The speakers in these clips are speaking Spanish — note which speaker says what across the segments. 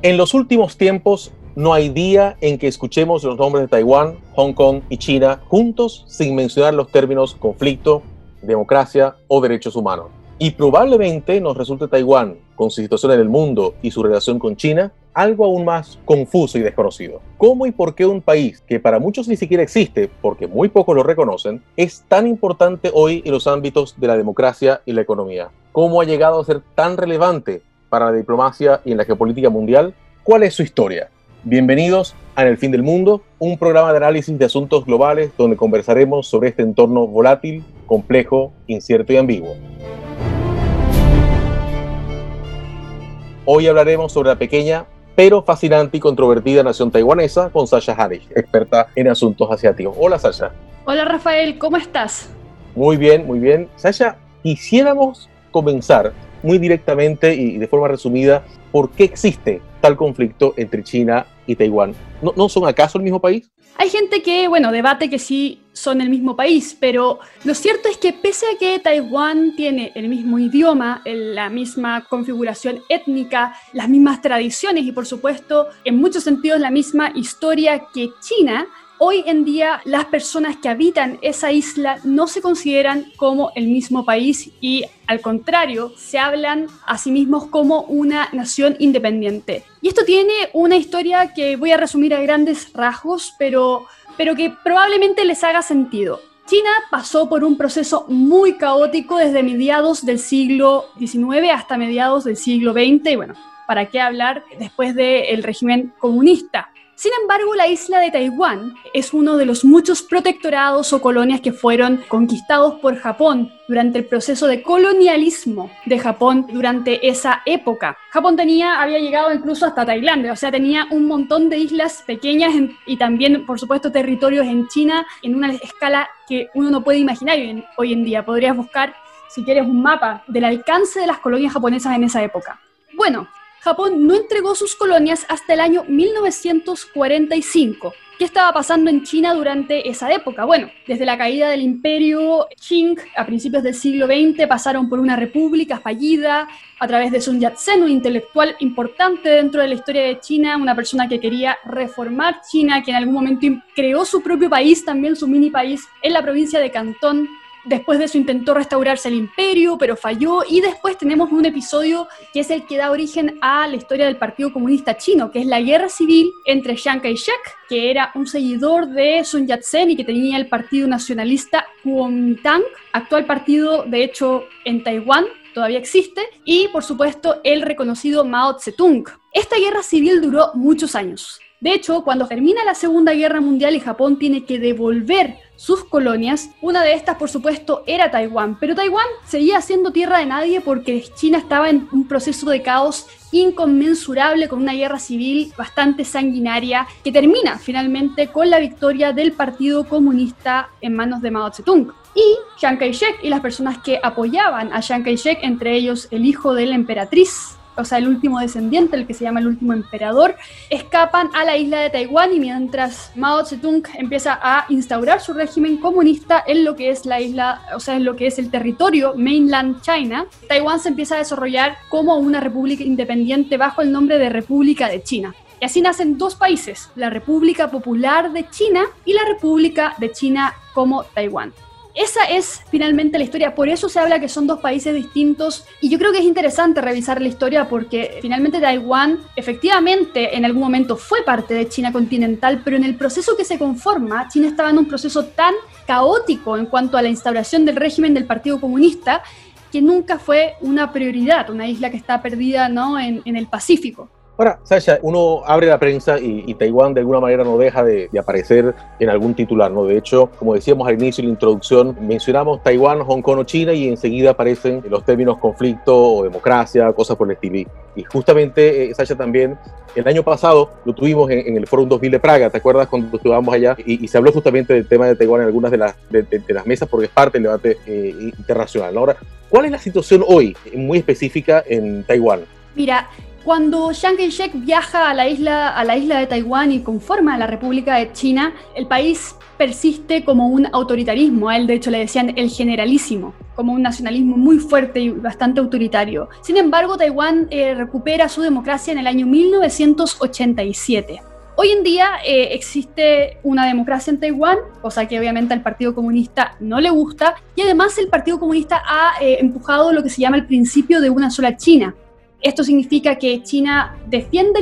Speaker 1: En los últimos tiempos no hay día en que escuchemos los nombres de Taiwán, Hong Kong y China juntos sin mencionar los términos conflicto, democracia o derechos humanos. Y probablemente nos resulte Taiwán, con su situación en el mundo y su relación con China, algo aún más confuso y desconocido. ¿Cómo y por qué un país que para muchos ni siquiera existe, porque muy pocos lo reconocen, es tan importante hoy en los ámbitos de la democracia y la economía? ¿Cómo ha llegado a ser tan relevante para la diplomacia y en la geopolítica mundial? ¿Cuál es su historia? Bienvenidos a En el Fin del Mundo, un programa de análisis de asuntos globales donde conversaremos sobre este entorno volátil, complejo, incierto y ambiguo. Hoy hablaremos sobre la pequeña pero fascinante y controvertida nación taiwanesa con Sasha Harris, experta en asuntos asiáticos. Hola Sasha.
Speaker 2: Hola Rafael, ¿cómo estás?
Speaker 1: Muy bien, muy bien. Sasha, quisiéramos comenzar muy directamente y de forma resumida por qué existe tal conflicto entre China y Taiwán. ¿No, son acaso el mismo país?
Speaker 2: Hay gente que, bueno, debate que sí son el mismo país, pero lo cierto es que pese a que Taiwán tiene el mismo idioma, la misma configuración étnica, las mismas tradiciones y por supuesto en muchos sentidos la misma historia que China, Hoy en día las personas que habitan esa isla no se consideran como el mismo país y al contrario, se hablan a sí mismos como una nación independiente. Y esto tiene una historia que voy a resumir a grandes rasgos, pero, pero que probablemente les haga sentido. China pasó por un proceso muy caótico desde mediados del siglo XIX hasta mediados del siglo XX, y bueno, ¿para qué hablar después del régimen comunista? Sin embargo, la isla de Taiwán es uno de los muchos protectorados o colonias que fueron conquistados por Japón durante el proceso de colonialismo de Japón durante esa época. Japón tenía, había llegado incluso hasta Tailandia, o sea, tenía un montón de islas pequeñas y también, por supuesto, territorios en China en una escala que uno no puede imaginar hoy en día. Podrías buscar, si quieres, un mapa del alcance de las colonias japonesas en esa época. Bueno, Japón no entregó sus colonias hasta el año 1945. ¿Qué estaba pasando en China durante esa época? Bueno, desde la caída del imperio Qing a principios del siglo XX pasaron por una república fallida a través de Sun Yat-sen, un intelectual importante dentro de la historia de China, una persona que quería reformar China, que en algún momento creó su propio país, también su mini país, en la provincia de Cantón, Después de eso intentó restaurarse el imperio, pero falló. Y después tenemos un episodio que es el que da origen a la historia del Partido Comunista Chino, que es la guerra civil entre Chiang Kai-shek, que era un seguidor de Sun Yat-sen y que tenía el Partido Nacionalista Kuomintang, actual partido de hecho en Taiwán, todavía existe, y por supuesto el reconocido Mao Zedong. Esta guerra civil duró muchos años. De hecho, cuando termina la Segunda Guerra Mundial y Japón tiene que devolver sus colonias, una de estas por supuesto era Taiwán, pero Taiwán seguía siendo tierra de nadie porque China estaba en un proceso de caos inconmensurable con una guerra civil bastante sanguinaria que termina finalmente con la victoria del Partido Comunista en manos de Mao Zedong. Y Chiang Kai-shek y las personas que apoyaban a Chiang Kai-shek, entre ellos el hijo de la emperatriz o sea, el último descendiente, el que se llama el último emperador, escapan a la isla de Taiwán y mientras Mao Zedong empieza a instaurar su régimen comunista en lo que es la isla, o sea, en lo que es el territorio mainland China, Taiwán se empieza a desarrollar como una república independiente bajo el nombre de República de China. Y así nacen dos países, la República Popular de China y la República de China como Taiwán. Esa es finalmente la historia, por eso se habla que son dos países distintos y yo creo que es interesante revisar la historia porque finalmente Taiwán efectivamente en algún momento fue parte de China continental, pero en el proceso que se conforma, China estaba en un proceso tan caótico en cuanto a la instauración del régimen del Partido Comunista que nunca fue una prioridad, una isla que está perdida ¿no? en, en el Pacífico.
Speaker 1: Ahora, Sasha, uno abre la prensa y, Taiwán de alguna manera no deja de, aparecer en algún titular, ¿no? De hecho, como decíamos al inicio de la introducción, mencionamos Taiwán, Hong Kong o China y enseguida aparecen los términos conflicto o democracia, cosas por el estilo. Y justamente, eh, Sasha, también el año pasado lo tuvimos en, el Foro 2000 de Praga, ¿te acuerdas cuando estuvimos allá? Y, se habló justamente del tema de Taiwán en algunas de las, de, las mesas porque es parte del debate eh, internacional. Ahora, ¿cuál es la situación hoy, muy específica en Taiwán?
Speaker 2: Mira, cuando Chiang Kai-shek viaja a la, isla, a la isla de Taiwán y conforma la República de China, el país persiste como un autoritarismo. A él, de hecho, le decían el generalísimo, como un nacionalismo muy fuerte y bastante autoritario. Sin embargo, Taiwán eh, recupera su democracia en el año 1987. Hoy en día eh, existe una democracia en Taiwán, cosa que obviamente al Partido Comunista no le gusta, y además el Partido Comunista ha eh, empujado lo que se llama el principio de una sola China, esto significa que China defiende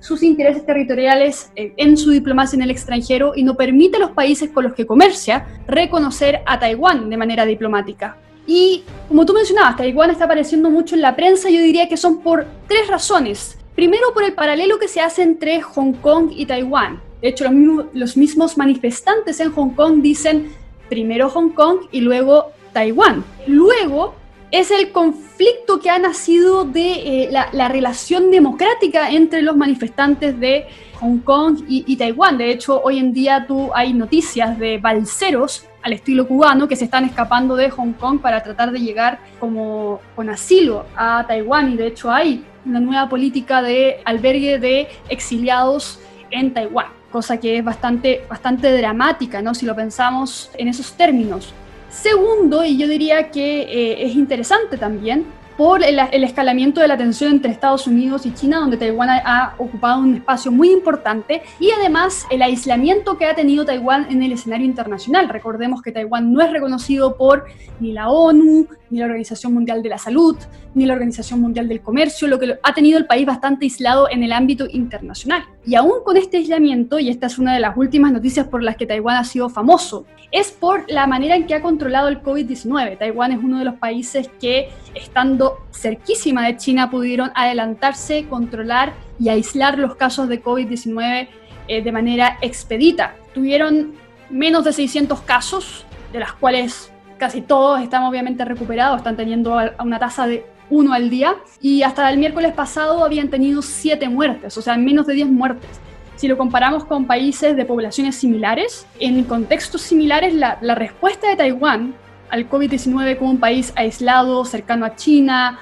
Speaker 2: sus intereses territoriales eh, en su diplomacia en el extranjero y no permite a los países con los que comercia reconocer a Taiwán de manera diplomática. Y como tú mencionabas, Taiwán está apareciendo mucho en la prensa, yo diría que son por tres razones. Primero, por el paralelo que se hace entre Hong Kong y Taiwán. De hecho, los mismos manifestantes en Hong Kong dicen primero Hong Kong y luego Taiwán. Luego, es el conflicto que ha nacido de eh, la, relación democrática entre los manifestantes de Hong Kong y, Taiwán. De hecho, hoy en día tú hay noticias de balseros al estilo cubano que se están escapando de Hong Kong para tratar de llegar como con asilo a Taiwán y de hecho hay una nueva política de albergue de exiliados en Taiwán, cosa que es bastante, bastante dramática, ¿no? Si lo pensamos en esos términos. Segundo, y yo diría que eh, es interesante también, por el, escalamiento de la tensión entre Estados Unidos y China, donde Taiwán ha, ocupado un espacio muy importante, y además el aislamiento que ha tenido Taiwán en el escenario internacional. Recordemos que Taiwán no es reconocido por ni la ONU, ni la Organización Mundial de la Salud, ni la Organización Mundial del Comercio, lo que ha tenido el país bastante aislado en el ámbito internacional. Y aún con este aislamiento, y esta es una de las últimas noticias por las que Taiwán ha sido famoso, es por la manera en que ha controlado el COVID-19. Taiwán es uno de los países que, estando cerquísima de China, pudieron adelantarse, controlar y aislar los casos de COVID-19 eh, de manera expedita. Tuvieron menos de 600 casos, de las cuales casi todos están obviamente recuperados, están teniendo una tasa de uno al día, y hasta el miércoles pasado habían tenido 7 muertes, o sea, menos de 10 muertes. Si lo comparamos con países de poblaciones similares, en contextos similares, la, respuesta de Taiwán al COVID-19 como un país aislado, cercano a China,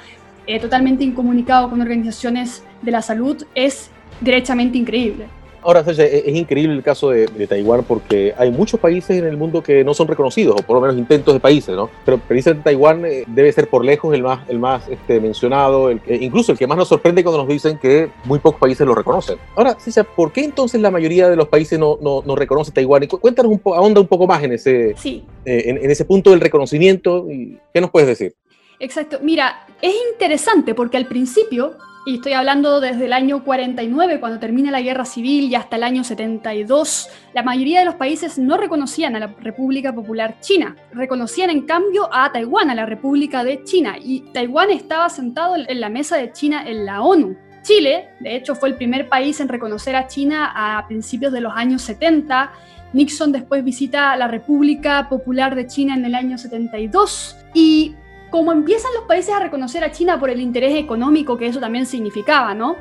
Speaker 2: eh, totalmente incomunicado con organizaciones de la salud, es derechamente increíble.
Speaker 1: Ahora, e-, es, increíble el caso de, Taiwán porque hay muchos países en el mundo que no son reconocidos, o por lo menos intentos de países, ¿no? Pero precisamente Taiwán eh, debe ser por lejos el más, el más este, mencionado, el, incluso el que más nos sorprende cuando nos dicen que muy pocos países lo reconocen. Ahora, César, ¿por qué entonces la mayoría de los países no, no, no reconoce Taiwán? Y cuéntanos un poco, ahonda un poco más en ese, sí. Eh, en, en ese punto del reconocimiento. Y, ¿Qué nos puedes decir?
Speaker 2: Exacto. Mira, es interesante porque al principio y estoy hablando desde el año 49, cuando termina la guerra civil, y hasta el año 72, la mayoría de los países no reconocían a la República Popular China, reconocían en cambio a Taiwán, a la República de China, y Taiwán estaba sentado en la mesa de China en la ONU. Chile, de hecho, fue el primer país en reconocer a China a principios de los años 70. Nixon después visita la República Popular de China en el año 72 y como empiezan los países a reconocer a China por el interés económico que eso también significaba, ¿no?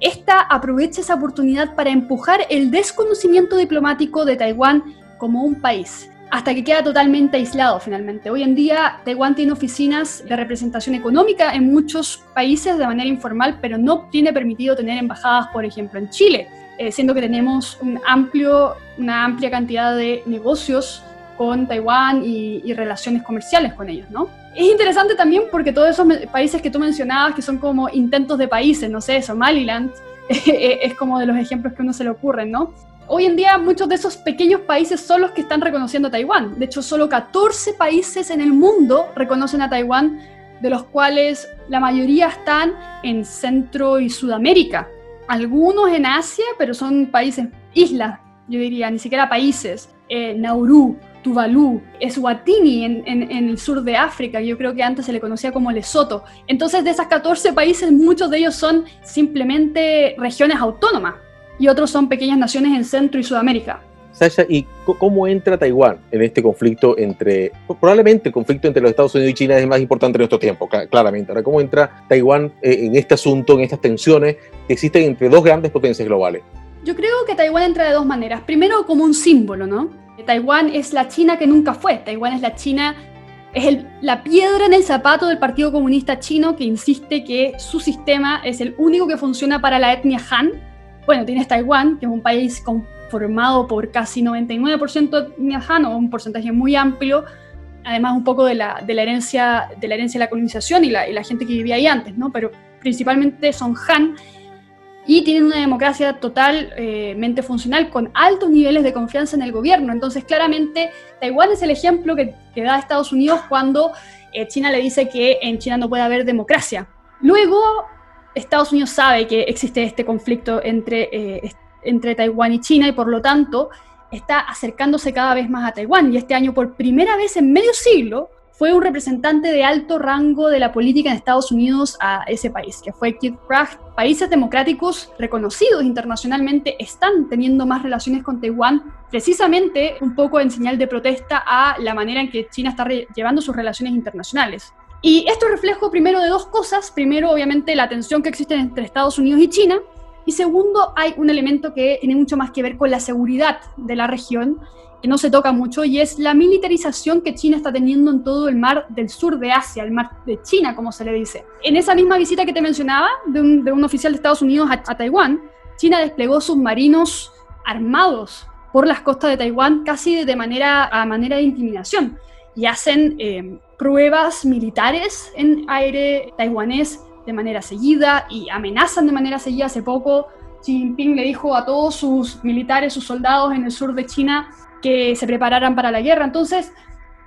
Speaker 2: Esta aprovecha esa oportunidad para empujar el desconocimiento diplomático de Taiwán como un país, hasta que queda totalmente aislado finalmente. Hoy en día Taiwán tiene oficinas de representación económica en muchos países de manera informal, pero no tiene permitido tener embajadas, por ejemplo, en Chile, eh, siendo que tenemos una amplia cantidad de negocios con Taiwán y, y relaciones comerciales con ellos, ¿no? es interesante también porque todos esos países que tú mencionabas, que son como intentos de países, no sé, Somaliland, es como de los ejemplos que uno se le ocurren, ¿no? Hoy en día muchos de esos pequeños países son los que están reconociendo a Taiwán. De hecho, solo 14 países en el mundo reconocen a Taiwán, de los cuales la mayoría están en Centro y Sudamérica. Algunos en Asia, pero son países, islas, yo diría, ni siquiera países. Eh, Nauru, Tuvalu, Eswatini en, en, el sur de África, yo creo que antes se le conocía como Lesoto. Entonces, de esas 14 países, muchos de ellos son simplemente regiones autónomas y otros son pequeñas naciones en Centro y Sudamérica.
Speaker 1: Sasha, ¿y cómo entra Taiwán en este conflicto entre, probablemente el conflicto entre los Estados Unidos y China es el más importante en nuestro tiempo, claramente. Ahora, ¿cómo entra Taiwán eh, en este asunto, en estas tensiones que existen entre dos grandes potencias globales?
Speaker 2: Yo creo que Taiwán entra de dos maneras. Primero, como un símbolo, ¿no? Taiwán es la China que nunca fue. Taiwán es la China, es la piedra en el zapato del Partido Comunista Chino que insiste que su sistema es el único que funciona para la etnia Han. Bueno, tienes Taiwán, que es un país con formado por casi 99% o un porcentaje muy amplio, además un poco de la, de la, herencia, de la herencia de la colonización y la, y la gente que vivía ahí antes, ¿no? pero principalmente son Han, y tienen una democracia totalmente funcional con altos niveles de confianza en el gobierno. Entonces, claramente, Taiwán es el ejemplo que, da Estados Unidos cuando eh, China le dice que en China no puede haber democracia. Luego, Estados Unidos sabe que existe este conflicto entre, eh, entre Taiwán y China y por lo tanto está acercándose cada vez más a Taiwán. Y este año, por primera vez en medio siglo, fue un representante de alto rango de la política en Estados Unidos a ese país, que fue Keith Kraft. Países democráticos reconocidos internacionalmente están teniendo más relaciones con Taiwán, precisamente un poco en señal de protesta a la manera en que China está llevando sus relaciones internacionales. Y esto es reflejo primero de dos cosas. Primero, obviamente, la tensión que existe entre Estados Unidos y China. Y segundo, hay un elemento que tiene mucho más que ver con la seguridad de la región que no se toca mucho y es la militarización que China está teniendo en todo el mar del sur de Asia, el mar de China, como se le dice. En esa misma visita que te mencionaba de un, oficial de Estados Unidos a, Taiwán, China desplegó submarinos armados por las costas de Taiwán casi de manera, a manera de intimidación y hacen eh, pruebas militares en aire taiwanés de manera seguida y amenazan de manera seguida. Hace poco Xi Jinping le dijo a todos sus militares, sus soldados en el sur de China, que se prepararan para la guerra. Entonces,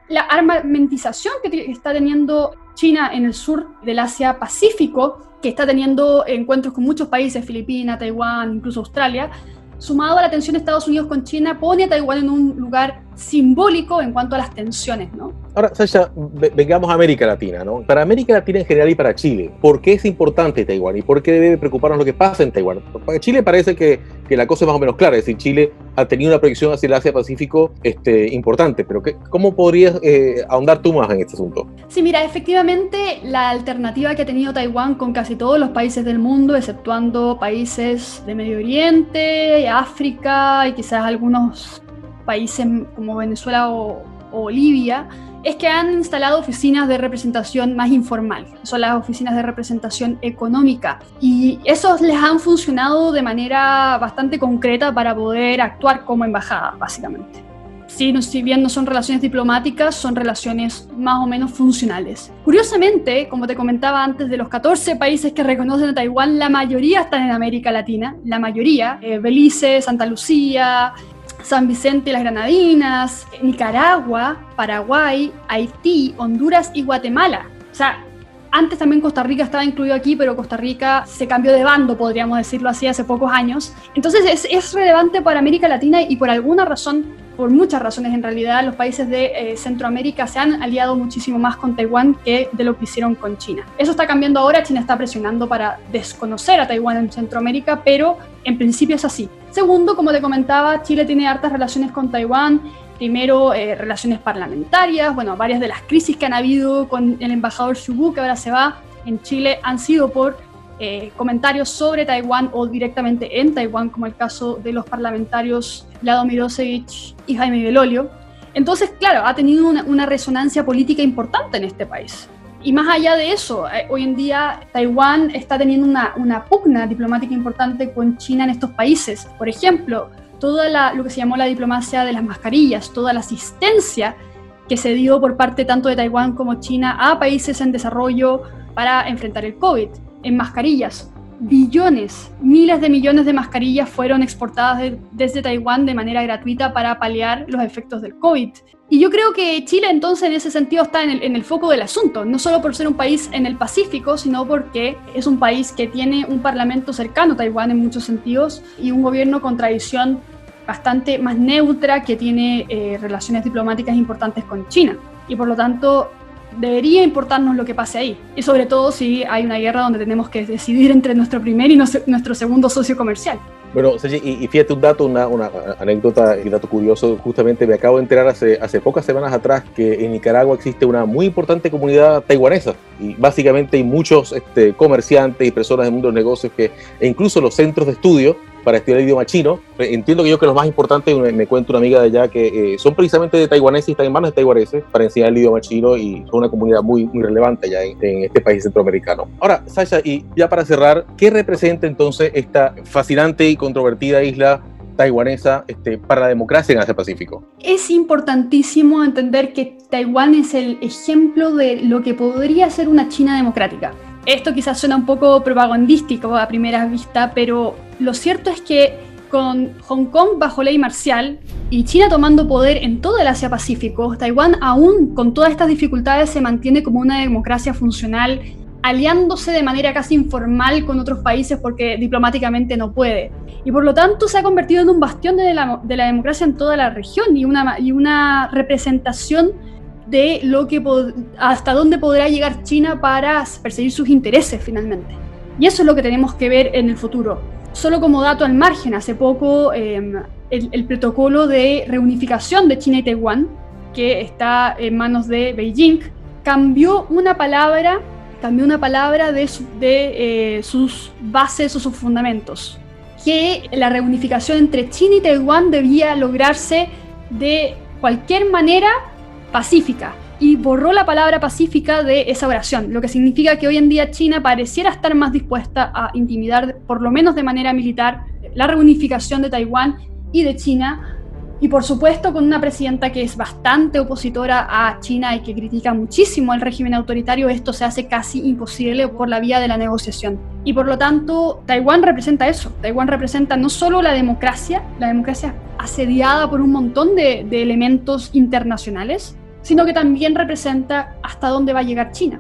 Speaker 2: la armamentización que está teniendo China en el sur del Asia Pacífico, que está teniendo encuentros con muchos países, Filipinas, Taiwán, incluso Australia, sumado a la tensión de Estados Unidos con China, pone a Taiwán en un lugar simbólico en cuanto a las tensiones, ¿no?
Speaker 1: Ahora, Sasha, vengamos a América Latina, ¿no? Para América Latina en general y para Chile, ¿por qué es importante Taiwán y por qué debe preocuparnos lo que pasa en Taiwán? Para Chile parece que, que la cosa es más o menos clara, es decir, Chile ha tenido una proyección hacia el Asia-Pacífico este, importante, pero ¿qué, ¿cómo podrías eh, ahondar tú más en este asunto?
Speaker 2: Sí, mira, efectivamente la alternativa que ha tenido Taiwán con casi todos los países del mundo, exceptuando países de Medio Oriente, África y quizás algunos países como Venezuela o, o Bolivia, es que han instalado oficinas de representación más informal, son las oficinas de representación económica, y esos les han funcionado de manera bastante concreta para poder actuar como embajada, básicamente. Si, si bien no son relaciones diplomáticas, son relaciones más o menos funcionales. Curiosamente, como te comentaba antes, de los 14 países que reconocen a Taiwán, la mayoría están en América Latina, la mayoría, eh, Belice, Santa Lucía, San Vicente y las Granadinas, Nicaragua, Paraguay, Haití, Honduras y Guatemala. O sea, antes también Costa Rica estaba incluido aquí, pero Costa Rica se cambió de bando, podríamos decirlo así, hace pocos años. Entonces es, es relevante para América Latina y por alguna razón por muchas razones en realidad, los países de eh, Centroamérica se han aliado muchísimo más con Taiwán que de lo que hicieron con China. Eso está cambiando ahora, China está presionando para desconocer a Taiwán en Centroamérica, pero en principio es así. Segundo, como te comentaba, Chile tiene hartas relaciones con Taiwán, primero eh, relaciones parlamentarias, bueno, varias de las crisis que han habido con el embajador Shubu, que ahora se va en Chile, han sido por eh, comentarios sobre Taiwán o directamente en Taiwán, como el caso de los parlamentarios Lado Mirosevich y Jaime Belolio. Entonces, claro, ha tenido una, resonancia política importante en este país. Y más allá de eso, eh, hoy en día Taiwán está teniendo una, una, pugna diplomática importante con China en estos países. Por ejemplo, toda lo que se llamó la diplomacia de las mascarillas, toda la asistencia que se dio por parte tanto de Taiwán como China a países en desarrollo para enfrentar el COVID en mascarillas. Billones, miles de millones de mascarillas fueron exportadas desde Taiwán de manera gratuita para paliar los efectos del COVID. Y yo creo que Chile entonces en ese sentido está en el, foco del asunto, no solo por ser un país en el Pacífico, sino porque es un país que tiene un parlamento cercano a Taiwán en muchos sentidos y un gobierno con tradición bastante más neutra que tiene eh, relaciones diplomáticas importantes con China. Y por lo tanto debería importarnos lo que pase ahí. Y sobre todo si hay una guerra donde tenemos que decidir entre nuestro primer y nuestro segundo socio comercial.
Speaker 1: Bueno, y, fíjate un dato, una, anécdota y dato curioso, justamente me acabo de enterar hace, hace pocas semanas atrás que en Nicaragua existe una muy importante comunidad taiwanesa y básicamente hay muchos este, comerciantes y personas del mundo de negocios que, e incluso los centros de estudio para estudiar el idioma chino. Entiendo que yo que lo más importante, me, me cuenta una amiga de allá, que eh, son precisamente de taiwaneses y manos de taiwaneses para enseñar el idioma chino y son una comunidad muy, muy relevante allá en, en, este país centroamericano. Ahora, Sasha, y ya para cerrar, ¿qué representa entonces esta fascinante y controvertida isla taiwanesa este, para la democracia en Asia Pacífico?
Speaker 2: Es importantísimo entender que Taiwán es el ejemplo de lo que podría ser una China democrática. Esto quizás suena un poco propagandístico a primera vista, pero lo cierto es que con Hong Kong bajo ley marcial y China tomando poder en todo el Asia Pacífico, Taiwán aún con todas estas dificultades se mantiene como una democracia funcional, aliándose de manera casi informal con otros países porque diplomáticamente no puede. Y por lo tanto se ha convertido en un bastión de la, democracia en toda la región y una, y una representación de lo que hasta dónde podrá llegar China para perseguir sus intereses finalmente. Y eso es lo que tenemos que ver en el futuro. Solo como dato al margen, hace poco em, el, protocolo de reunificación de China y Taiwán, que está en manos de Beijing, cambió una palabra, cambió una palabra de, eh, sus bases o sus fundamentos, que la reunificación entre China y Taiwán debía lograrse de cualquier manera pacífica, y borró la palabra pacífica de esa oración, lo que significa que hoy en día China pareciera estar más dispuesta a intimidar, por lo menos de manera militar, la reunificación de Taiwán y de China, y por supuesto con una presidenta que es bastante opositora a China y que critica muchísimo el régimen autoritario, esto se hace casi imposible por la vía de la negociación. Y por lo tanto, Taiwán representa eso. Taiwán representa no solo la democracia, la democracia asediada por un montón de, de elementos internacionales, sino que también representa hasta dónde va a llegar China.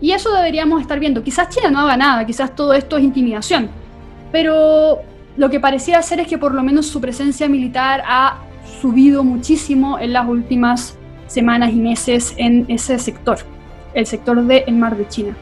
Speaker 2: Y eso deberíamos estar viendo. Quizás China no haga nada, quizás todo esto es intimidación, pero lo que parecía ser es que por lo menos su presencia militar ha subido muchísimo en las últimas semanas y meses en ese sector, el sector del mar de China.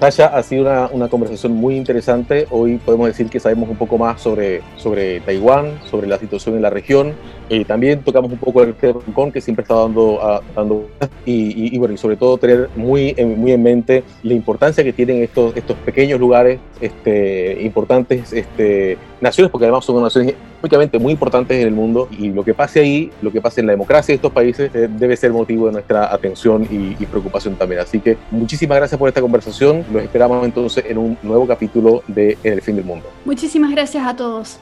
Speaker 1: Sasha, ha sido una, una, conversación muy interesante. Hoy podemos decir que sabemos un poco más sobre, sobre Taiwán, sobre la situación en la región. Eh, también tocamos un poco el tema que siempre está dando, uh, dando y, y, bueno, y sobre todo tener muy, muy en mente la importancia que tienen estos, estos pequeños lugares, este, importantes este, naciones, porque además son naciones únicamente muy importantes en el mundo y lo que pase ahí, lo que pase en la democracia de estos países eh, debe ser motivo de nuestra atención y, y preocupación también. Así que muchísimas gracias por esta conversación. Los esperamos entonces en un nuevo capítulo de En el fin del mundo.
Speaker 2: Muchísimas gracias a todos.